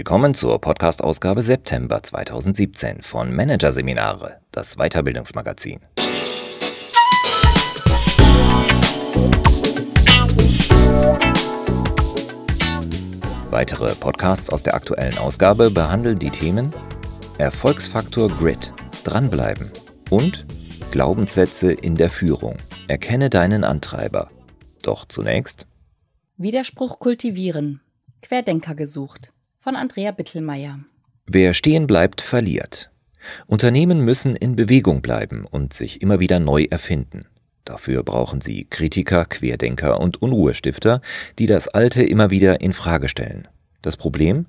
Willkommen zur Podcast-Ausgabe September 2017 von Managerseminare, das Weiterbildungsmagazin. Weitere Podcasts aus der aktuellen Ausgabe behandeln die Themen Erfolgsfaktor Grit, dranbleiben und Glaubenssätze in der Führung. Erkenne deinen Antreiber. Doch zunächst Widerspruch kultivieren. Querdenker gesucht von Andrea Bittelmeier. Wer stehen bleibt, verliert. Unternehmen müssen in Bewegung bleiben und sich immer wieder neu erfinden. Dafür brauchen sie Kritiker, Querdenker und Unruhestifter, die das Alte immer wieder in Frage stellen. Das Problem?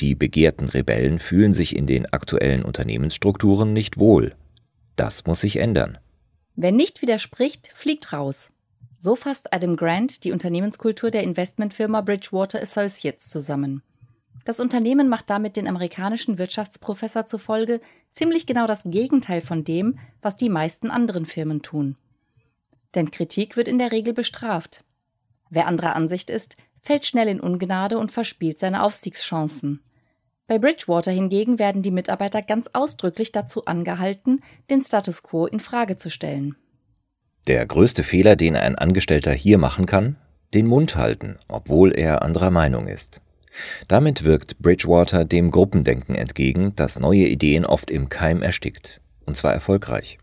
Die begehrten Rebellen fühlen sich in den aktuellen Unternehmensstrukturen nicht wohl. Das muss sich ändern. Wer nicht widerspricht, fliegt raus. So fasst Adam Grant die Unternehmenskultur der Investmentfirma Bridgewater Associates zusammen. Das Unternehmen macht damit den amerikanischen Wirtschaftsprofessor zufolge ziemlich genau das Gegenteil von dem, was die meisten anderen Firmen tun. Denn Kritik wird in der Regel bestraft. Wer anderer Ansicht ist, fällt schnell in Ungnade und verspielt seine Aufstiegschancen. Bei Bridgewater hingegen werden die Mitarbeiter ganz ausdrücklich dazu angehalten, den Status quo in Frage zu stellen. Der größte Fehler, den ein Angestellter hier machen kann, den Mund halten, obwohl er anderer Meinung ist. Damit wirkt Bridgewater dem Gruppendenken entgegen, das neue Ideen oft im Keim erstickt. Und zwar erfolgreich.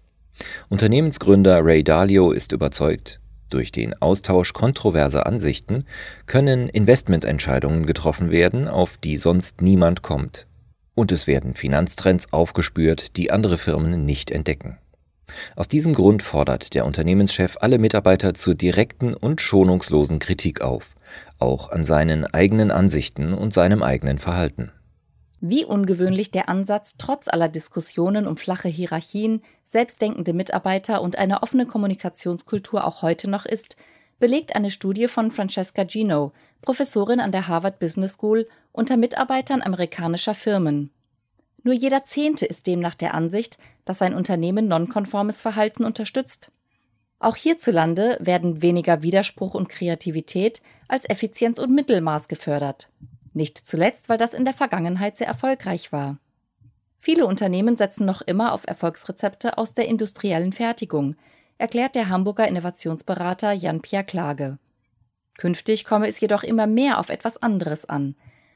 Unternehmensgründer Ray Dalio ist überzeugt, durch den Austausch kontroverser Ansichten können Investmententscheidungen getroffen werden, auf die sonst niemand kommt. Und es werden Finanztrends aufgespürt, die andere Firmen nicht entdecken. Aus diesem Grund fordert der Unternehmenschef alle Mitarbeiter zur direkten und schonungslosen Kritik auf, auch an seinen eigenen Ansichten und seinem eigenen Verhalten. Wie ungewöhnlich der Ansatz trotz aller Diskussionen um flache Hierarchien, selbstdenkende Mitarbeiter und eine offene Kommunikationskultur auch heute noch ist, belegt eine Studie von Francesca Gino, Professorin an der Harvard Business School, unter Mitarbeitern amerikanischer Firmen. Nur jeder Zehnte ist demnach der Ansicht, dass sein Unternehmen nonkonformes Verhalten unterstützt. Auch hierzulande werden weniger Widerspruch und Kreativität als Effizienz und Mittelmaß gefördert. Nicht zuletzt, weil das in der Vergangenheit sehr erfolgreich war. Viele Unternehmen setzen noch immer auf Erfolgsrezepte aus der industriellen Fertigung, erklärt der Hamburger Innovationsberater Jan-Pierre Klage. Künftig komme es jedoch immer mehr auf etwas anderes an,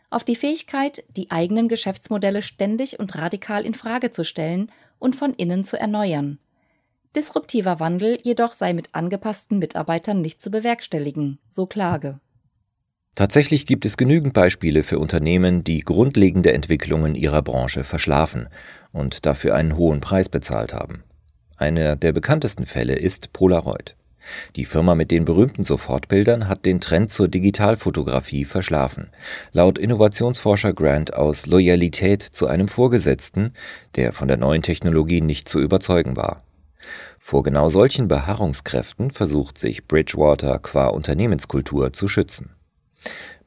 auf die Fähigkeit, die eigenen Geschäftsmodelle ständig und radikal in Frage zu stellen und von innen zu erneuern. Disruptiver Wandel jedoch sei mit angepassten Mitarbeitern nicht zu bewerkstelligen, so Klage. Tatsächlich gibt es genügend Beispiele für Unternehmen, die grundlegende Entwicklungen ihrer Branche verschlafen und dafür einen hohen Preis bezahlt haben. Einer der bekanntesten Fälle ist Polaroid. Die Firma mit den berühmten Sofortbildern hat den Trend zur Digitalfotografie verschlafen. Laut Innovationsforscher Grant aus Loyalität zu einem Vorgesetzten, der von der neuen Technologie nicht zu überzeugen war. Vor genau solchen Beharrungskräften versucht sich Bridgewater qua Unternehmenskultur zu schützen.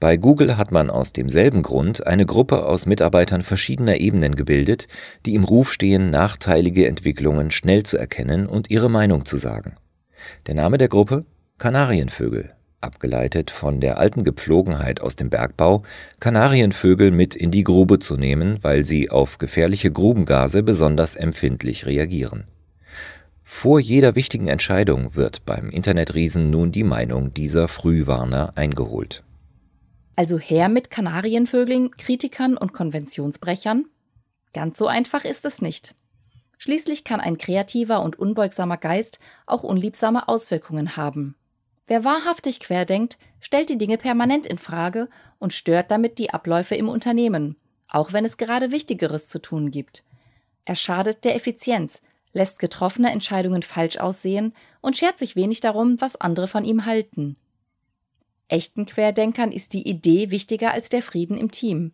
Bei Google hat man aus demselben Grund eine Gruppe aus Mitarbeitern verschiedener Ebenen gebildet, die im Ruf stehen, nachteilige Entwicklungen schnell zu erkennen und ihre Meinung zu sagen. Der Name der Gruppe Kanarienvögel, abgeleitet von der alten Gepflogenheit aus dem Bergbau, Kanarienvögel mit in die Grube zu nehmen, weil sie auf gefährliche Grubengase besonders empfindlich reagieren. Vor jeder wichtigen Entscheidung wird beim Internetriesen nun die Meinung dieser Frühwarner eingeholt. Also her mit Kanarienvögeln, Kritikern und Konventionsbrechern? Ganz so einfach ist es nicht. Schließlich kann ein kreativer und unbeugsamer Geist auch unliebsame Auswirkungen haben. Wer wahrhaftig querdenkt, stellt die Dinge permanent in Frage und stört damit die Abläufe im Unternehmen, auch wenn es gerade Wichtigeres zu tun gibt. Er schadet der Effizienz, lässt getroffene Entscheidungen falsch aussehen und schert sich wenig darum, was andere von ihm halten. Echten Querdenkern ist die Idee wichtiger als der Frieden im Team.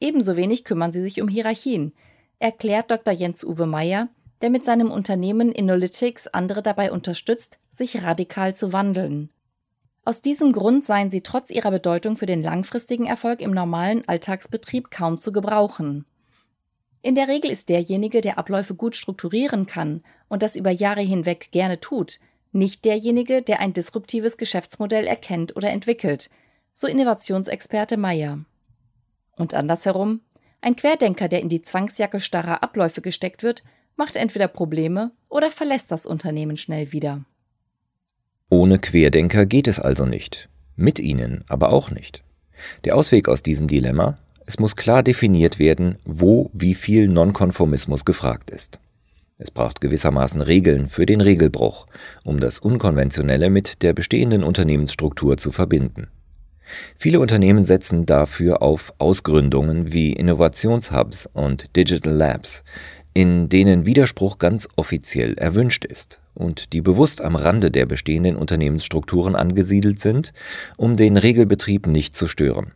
Ebenso wenig kümmern sie sich um Hierarchien, erklärt Dr. Jens-Uwe Meyer, der mit seinem Unternehmen Innolytics andere dabei unterstützt, sich radikal zu wandeln. Aus diesem Grund seien sie trotz ihrer Bedeutung für den langfristigen Erfolg im normalen Alltagsbetrieb kaum zu gebrauchen. In der Regel ist derjenige, der Abläufe gut strukturieren kann und das über Jahre hinweg gerne tut, nicht derjenige, der ein disruptives Geschäftsmodell erkennt oder entwickelt, so Innovationsexperte Meyer. Und andersherum, ein Querdenker, der in die Zwangsjacke starrer Abläufe gesteckt wird, macht entweder Probleme oder verlässt das Unternehmen schnell wieder. Ohne Querdenker geht es also nicht. Mit ihnen aber auch nicht. Der Ausweg aus diesem Dilemma? Es muss klar definiert werden, wo wie viel Nonkonformismus gefragt ist. Es braucht gewissermaßen Regeln für den Regelbruch, um das Unkonventionelle mit der bestehenden Unternehmensstruktur zu verbinden. Viele Unternehmen setzen dafür auf Ausgründungen wie Innovationshubs und Digital Labs, in denen Widerspruch ganz offiziell erwünscht ist und die bewusst am Rande der bestehenden Unternehmensstrukturen angesiedelt sind, um den Regelbetrieb nicht zu stören.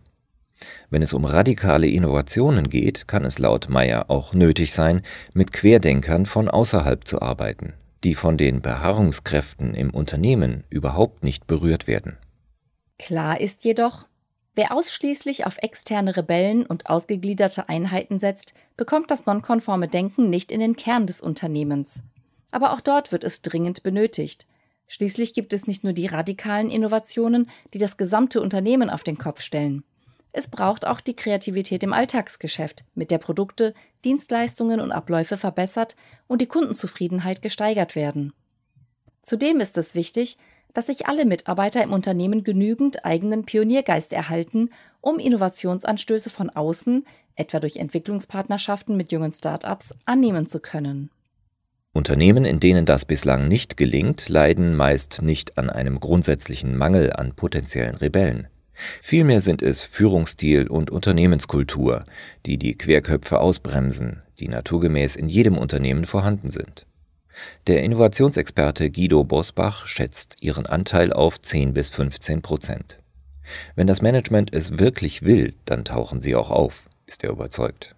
Wenn es um radikale Innovationen geht, kann es laut Meyer auch nötig sein, mit Querdenkern von außerhalb zu arbeiten, die von den Beharrungskräften im Unternehmen überhaupt nicht berührt werden. Klar ist jedoch, wer ausschließlich auf externe Rebellen und ausgegliederte Einheiten setzt, bekommt das nonkonforme Denken nicht in den Kern des Unternehmens. Aber auch dort wird es dringend benötigt. Schließlich gibt es nicht nur die radikalen Innovationen, die das gesamte Unternehmen auf den Kopf stellen. Es braucht auch die Kreativität im Alltagsgeschäft, mit der Produkte, Dienstleistungen und Abläufe verbessert und die Kundenzufriedenheit gesteigert werden. Zudem ist es wichtig, dass sich alle Mitarbeiter im Unternehmen genügend eigenen Pioniergeist erhalten, um Innovationsanstöße von außen, etwa durch Entwicklungspartnerschaften mit jungen Start-ups, annehmen zu können. Unternehmen, in denen das bislang nicht gelingt, leiden meist nicht an einem grundsätzlichen Mangel an potenziellen Rebellen. Vielmehr sind es Führungsstil und Unternehmenskultur, die die Querköpfe ausbremsen, die naturgemäß in jedem Unternehmen vorhanden sind. Der Innovationsexperte Guido Bosbach schätzt ihren Anteil auf 10 bis 15 Prozent. Wenn das Management es wirklich will, dann tauchen sie auch auf, ist er überzeugt.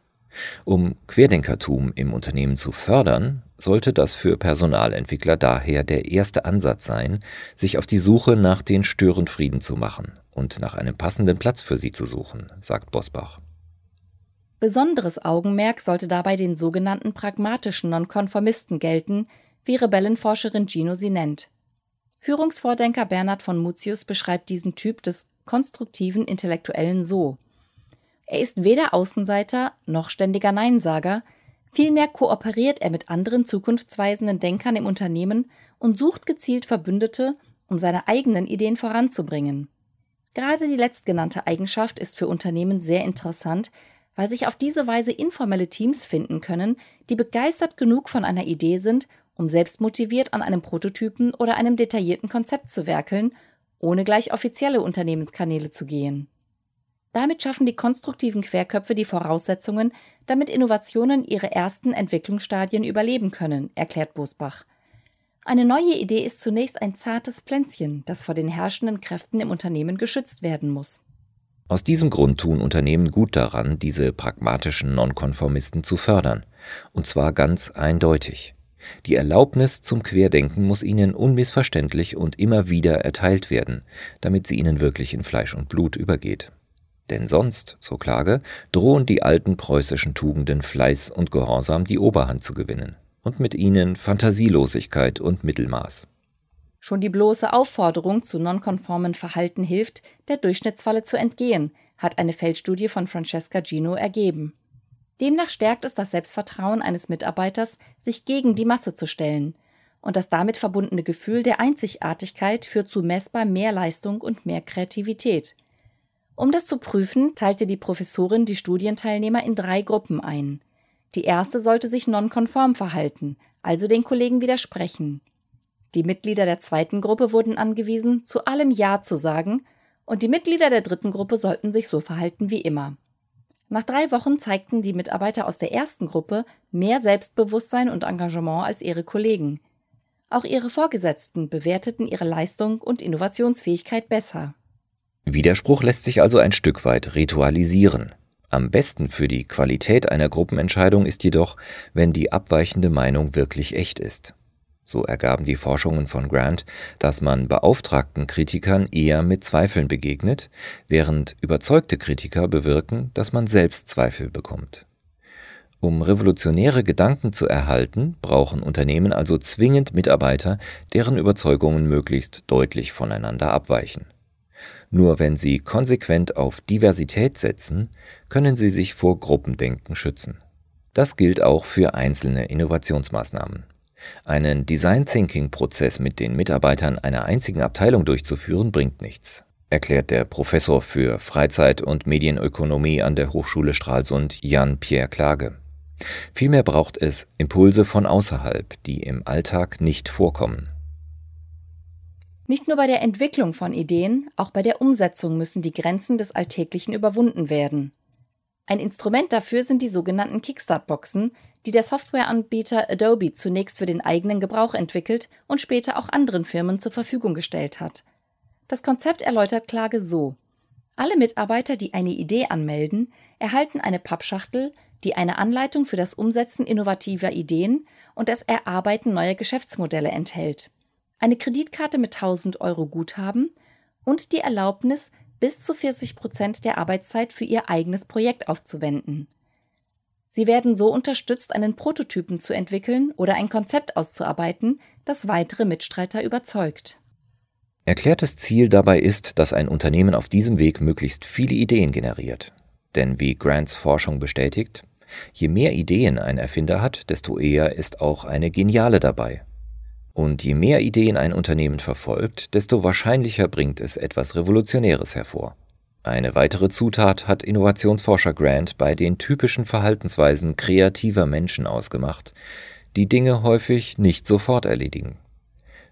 Um Querdenkertum im Unternehmen zu fördern, sollte das für Personalentwickler daher der erste Ansatz sein, sich auf die Suche nach den Störenfrieden zu machen und nach einem passenden Platz für sie zu suchen, sagt Bosbach. Besonderes Augenmerk sollte dabei den sogenannten pragmatischen Nonkonformisten gelten, wie Rebellenforscherin Gino sie nennt. Führungsvordenker Bernhard von Mutius beschreibt diesen Typ des konstruktiven Intellektuellen so. Er ist weder Außenseiter noch ständiger Neinsager, vielmehr kooperiert er mit anderen zukunftsweisenden Denkern im Unternehmen und sucht gezielt Verbündete, um seine eigenen Ideen voranzubringen. Gerade die letztgenannte Eigenschaft ist für Unternehmen sehr interessant, weil sich auf diese Weise informelle Teams finden können, die begeistert genug von einer Idee sind, um selbst motiviert an einem Prototypen oder einem detaillierten Konzept zu werkeln, ohne gleich offizielle Unternehmenskanäle zu gehen. Damit schaffen die konstruktiven Querköpfe die Voraussetzungen, damit Innovationen ihre ersten Entwicklungsstadien überleben können, erklärt Bosbach. Eine neue Idee ist zunächst ein zartes Pflänzchen, das vor den herrschenden Kräften im Unternehmen geschützt werden muss. Aus diesem Grund tun Unternehmen gut daran, diese pragmatischen Nonkonformisten zu fördern, und zwar ganz eindeutig. Die Erlaubnis zum Querdenken muss ihnen unmissverständlich und immer wieder erteilt werden, damit sie ihnen wirklich in Fleisch und Blut übergeht. Denn sonst, so Klage, drohen die alten preußischen Tugenden Fleiß und Gehorsam die Oberhand zu gewinnen, und mit ihnen Fantasielosigkeit und Mittelmaß. Schon die bloße Aufforderung zu nonkonformen Verhalten hilft, der Durchschnittsfalle zu entgehen, hat eine Feldstudie von Francesca Gino ergeben. Demnach stärkt es das Selbstvertrauen eines Mitarbeiters, sich gegen die Masse zu stellen. Und das damit verbundene Gefühl der Einzigartigkeit führt zu messbar mehr Leistung und mehr Kreativität. Um das zu prüfen, teilte die Professorin die Studienteilnehmer in drei Gruppen ein. Die erste sollte sich nonkonform verhalten, also den Kollegen widersprechen. Die Mitglieder der zweiten Gruppe wurden angewiesen, zu allem Ja zu sagen, und die Mitglieder der dritten Gruppe sollten sich so verhalten wie immer. Nach drei Wochen zeigten die Mitarbeiter aus der ersten Gruppe mehr Selbstbewusstsein und Engagement als ihre Kollegen. Auch ihre Vorgesetzten bewerteten ihre Leistung und Innovationsfähigkeit besser. Widerspruch lässt sich also ein Stück weit ritualisieren. Am besten für die Qualität einer Gruppenentscheidung ist jedoch, wenn die abweichende Meinung wirklich echt ist. So ergaben die Forschungen von Grant, dass man beauftragten Kritikern eher mit Zweifeln begegnet, während überzeugte Kritiker bewirken, dass man selbst Zweifel bekommt. Um revolutionäre Gedanken zu erhalten, brauchen Unternehmen also zwingend Mitarbeiter, deren Überzeugungen möglichst deutlich voneinander abweichen. Nur wenn Sie konsequent auf Diversität setzen, können Sie sich vor Gruppendenken schützen. Das gilt auch für einzelne Innovationsmaßnahmen. Einen Design Thinking Prozess mit den Mitarbeitern einer einzigen Abteilung durchzuführen, bringt nichts, erklärt der Professor für Freizeit- und Medienökonomie an der Hochschule Stralsund Jan-Pierre Klage. Vielmehr braucht es Impulse von außerhalb, die im Alltag nicht vorkommen. Nicht nur bei der Entwicklung von Ideen, auch bei der Umsetzung müssen die Grenzen des Alltäglichen überwunden werden. Ein Instrument dafür sind die sogenannten Kickstart-Boxen, die der Softwareanbieter Adobe zunächst für den eigenen Gebrauch entwickelt und später auch anderen Firmen zur Verfügung gestellt hat. Das Konzept erläutert Klage so. Alle Mitarbeiter, die eine Idee anmelden, erhalten eine Pappschachtel, die eine Anleitung für das Umsetzen innovativer Ideen und das Erarbeiten neuer Geschäftsmodelle enthält, eine Kreditkarte mit 1000 Euro Guthaben und die Erlaubnis, bis zu 40 Prozent der Arbeitszeit für ihr eigenes Projekt aufzuwenden. Sie werden so unterstützt, einen Prototypen zu entwickeln oder ein Konzept auszuarbeiten, das weitere Mitstreiter überzeugt. Erklärtes Ziel dabei ist, dass ein Unternehmen auf diesem Weg möglichst viele Ideen generiert. Denn wie Grants Forschung bestätigt, je mehr Ideen ein Erfinder hat, desto eher ist auch eine geniale dabei. Und je mehr Ideen ein Unternehmen verfolgt, desto wahrscheinlicher bringt es etwas Revolutionäres hervor. Eine weitere Zutat hat Innovationsforscher Grant bei den typischen Verhaltensweisen kreativer Menschen ausgemacht, die Dinge häufig nicht sofort erledigen.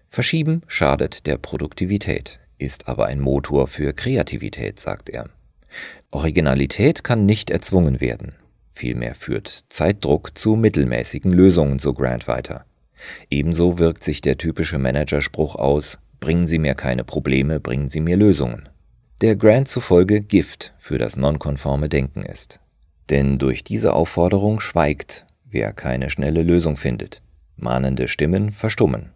Verschieben schadet der Produktivität, ist aber ein Motor für Kreativität, sagt er. Originalität kann nicht erzwungen werden. Vielmehr führt Zeitdruck zu mittelmäßigen Lösungen, so Grant weiter. Ebenso wirkt sich der typische Managerspruch aus, bringen Sie mir keine Probleme, bringen Sie mir Lösungen der Grant zufolge Gift für das nonkonforme Denken ist. Denn durch diese Aufforderung schweigt, wer keine schnelle Lösung findet. Mahnende Stimmen verstummen.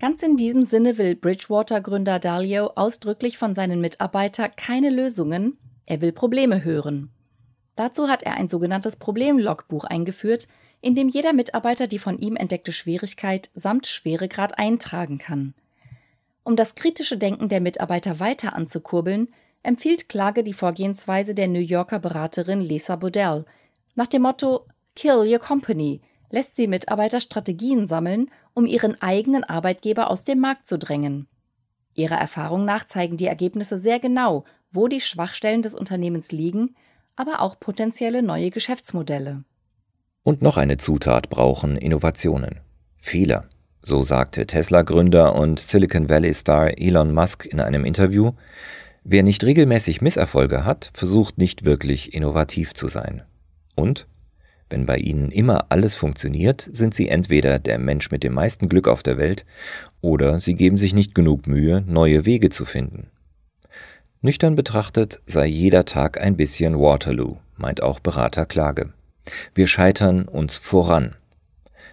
Ganz in diesem Sinne will Bridgewater-Gründer Dalio ausdrücklich von seinen Mitarbeitern keine Lösungen, er will Probleme hören. Dazu hat er ein sogenanntes Problemlogbuch eingeführt, in dem jeder Mitarbeiter die von ihm entdeckte Schwierigkeit samt Schweregrad eintragen kann. Um das kritische Denken der Mitarbeiter weiter anzukurbeln, empfiehlt Klage die Vorgehensweise der New Yorker Beraterin Lisa Bodell. Nach dem Motto Kill Your Company lässt sie Mitarbeiter Strategien sammeln, um ihren eigenen Arbeitgeber aus dem Markt zu drängen. Ihrer Erfahrung nach zeigen die Ergebnisse sehr genau, wo die Schwachstellen des Unternehmens liegen, aber auch potenzielle neue Geschäftsmodelle. Und noch eine Zutat brauchen Innovationen. Fehler. So sagte Tesla-Gründer und Silicon Valley-Star Elon Musk in einem Interview, wer nicht regelmäßig Misserfolge hat, versucht nicht wirklich innovativ zu sein. Und wenn bei ihnen immer alles funktioniert, sind sie entweder der Mensch mit dem meisten Glück auf der Welt oder sie geben sich nicht genug Mühe, neue Wege zu finden. Nüchtern betrachtet sei jeder Tag ein bisschen Waterloo, meint auch Berater Klage. Wir scheitern uns voran,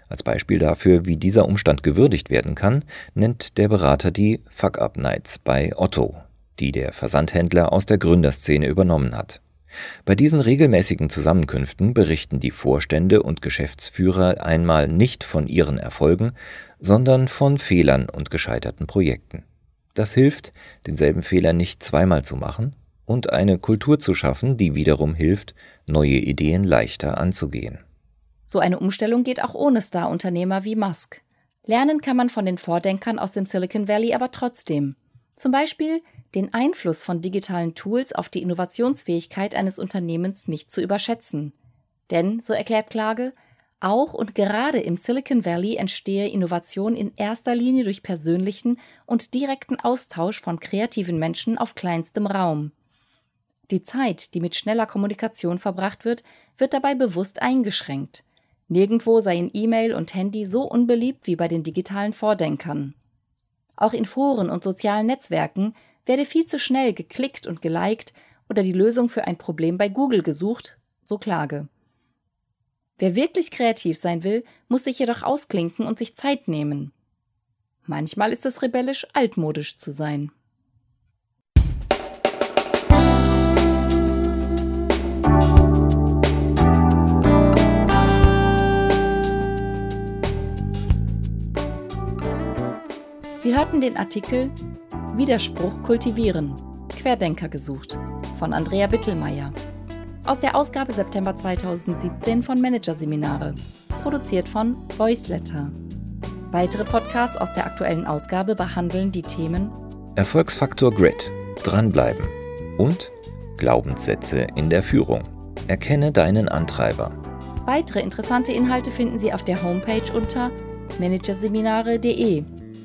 als Beispiel dafür, wie dieser Umstand gewürdigt werden kann, nennt der Berater die Fuck-Up-Nights bei Otto, die der Versandhändler aus der Gründerszene übernommen hat. Bei diesen regelmäßigen Zusammenkünften berichten die Vorstände und Geschäftsführer einmal nicht von ihren Erfolgen, sondern von Fehlern und gescheiterten Projekten. Das hilft, denselben Fehler nicht zweimal zu machen und eine Kultur zu schaffen, die wiederum hilft, neue Ideen leichter anzugehen. So eine Umstellung geht auch ohne Star-Unternehmer wie Musk. Lernen kann man von den Vordenkern aus dem Silicon Valley aber trotzdem. Zum Beispiel den Einfluss von digitalen Tools auf die Innovationsfähigkeit eines Unternehmens nicht zu überschätzen. Denn, so erklärt Klage, auch und gerade im Silicon Valley entstehe Innovation in erster Linie durch persönlichen und direkten Austausch von kreativen Menschen auf kleinstem Raum. Die Zeit, die mit schneller Kommunikation verbracht wird, wird dabei bewusst eingeschränkt. Nirgendwo seien E-Mail und Handy so unbeliebt wie bei den digitalen Vordenkern. Auch in Foren und sozialen Netzwerken werde viel zu schnell geklickt und geliked oder die Lösung für ein Problem bei Google gesucht, so Klage. Wer wirklich kreativ sein will, muss sich jedoch ausklinken und sich Zeit nehmen. Manchmal ist es rebellisch, altmodisch zu sein. Hörten den Artikel Widerspruch kultivieren. Querdenker gesucht von Andrea Bittelmeier. Aus der Ausgabe September 2017 von Managerseminare, produziert von Voiceletter. Weitere Podcasts aus der aktuellen Ausgabe behandeln die Themen Erfolgsfaktor Grid, dranbleiben und Glaubenssätze in der Führung. Erkenne deinen Antreiber. Weitere interessante Inhalte finden Sie auf der Homepage unter managerseminare.de